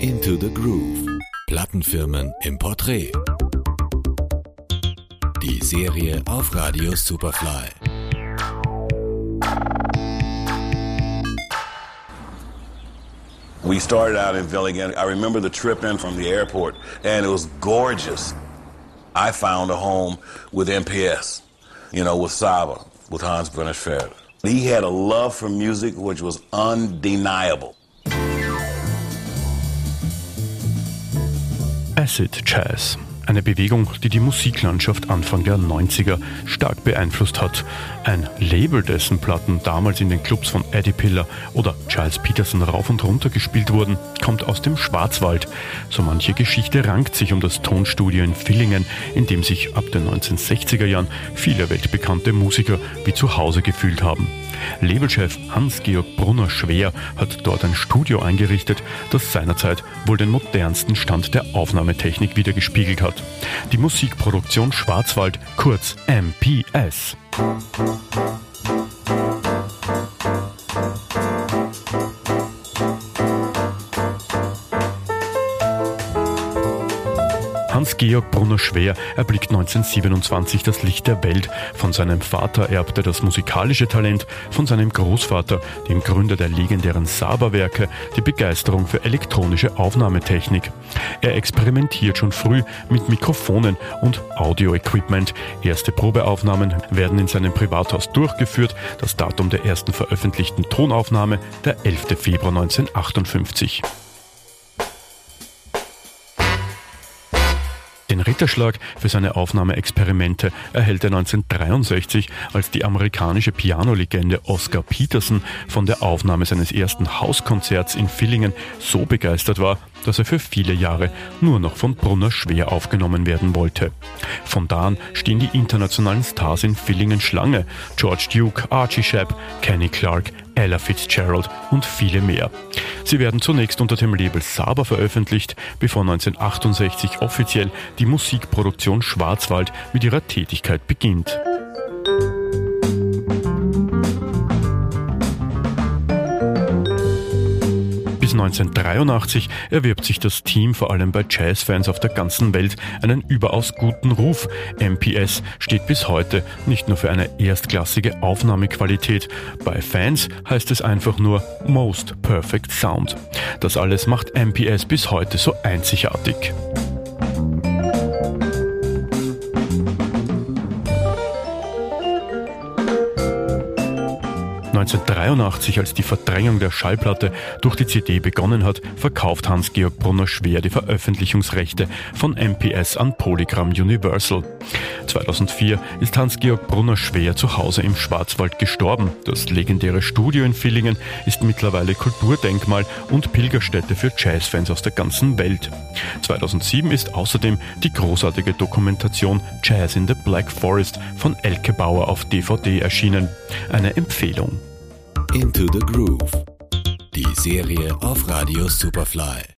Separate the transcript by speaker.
Speaker 1: Into the Groove. Plattenfirmen im Porträt. Die Serie auf Radio Superfly.
Speaker 2: We started out in Villigan. I remember the trip in from the airport, and it was gorgeous. I found a home with MPS, you know, with Saba, with Hans Schwerter. He had a love for music which was undeniable.
Speaker 3: Acid Jazz. Eine Bewegung, die die Musiklandschaft Anfang der 90er stark beeinflusst hat. Ein Label, dessen Platten damals in den Clubs von Eddie Piller oder Charles Peterson rauf und runter gespielt wurden, kommt aus dem Schwarzwald. So manche Geschichte rankt sich um das Tonstudio in Villingen, in dem sich ab den 1960er Jahren viele weltbekannte Musiker wie zu Hause gefühlt haben. Labelchef Hans-Georg Brunner-Schwer hat dort ein Studio eingerichtet, das seinerzeit wohl den modernsten Stand der Aufnahmetechnik wiedergespiegelt hat. Die Musikproduktion Schwarzwald, kurz MPS. Hans-Georg Brunner-Schwer erblickt 1927 das Licht der Welt. Von seinem Vater erbte er das musikalische Talent, von seinem Großvater, dem Gründer der legendären Saba-Werke, die Begeisterung für elektronische Aufnahmetechnik. Er experimentiert schon früh mit Mikrofonen und Audio-Equipment. Erste Probeaufnahmen werden in seinem Privathaus durchgeführt. Das Datum der ersten veröffentlichten Tonaufnahme der 11. Februar 1958. Den Ritterschlag für seine Aufnahmeexperimente erhält er 1963, als die amerikanische Pianolegende Oscar Peterson von der Aufnahme seines ersten Hauskonzerts in Villingen so begeistert war, dass er für viele Jahre nur noch von Brunner schwer aufgenommen werden wollte. Von da an stehen die internationalen Stars in Villingen Schlange. George Duke, Archie Shepp, Kenny Clark, Ella Fitzgerald und viele mehr. Sie werden zunächst unter dem Label Saba veröffentlicht, bevor 1968 offiziell die Musikproduktion Schwarzwald mit ihrer Tätigkeit beginnt. 1983 erwirbt sich das Team vor allem bei Jazzfans auf der ganzen Welt einen überaus guten Ruf. MPS steht bis heute nicht nur für eine erstklassige Aufnahmequalität. Bei Fans heißt es einfach nur Most Perfect Sound. Das alles macht MPS bis heute so einzigartig. 1983, als die Verdrängung der Schallplatte durch die CD begonnen hat, verkauft Hans-Georg Brunner schwer die Veröffentlichungsrechte von MPS an Polygram Universal. 2004 ist Hans-Georg Brunner schwer zu Hause im Schwarzwald gestorben. Das legendäre Studio in Villingen ist mittlerweile Kulturdenkmal und Pilgerstätte für Jazzfans aus der ganzen Welt. 2007 ist außerdem die großartige Dokumentation Jazz in the Black Forest von Elke Bauer auf DVD erschienen. Eine Empfehlung.
Speaker 1: Into the Groove. Die Serie auf Radio Superfly.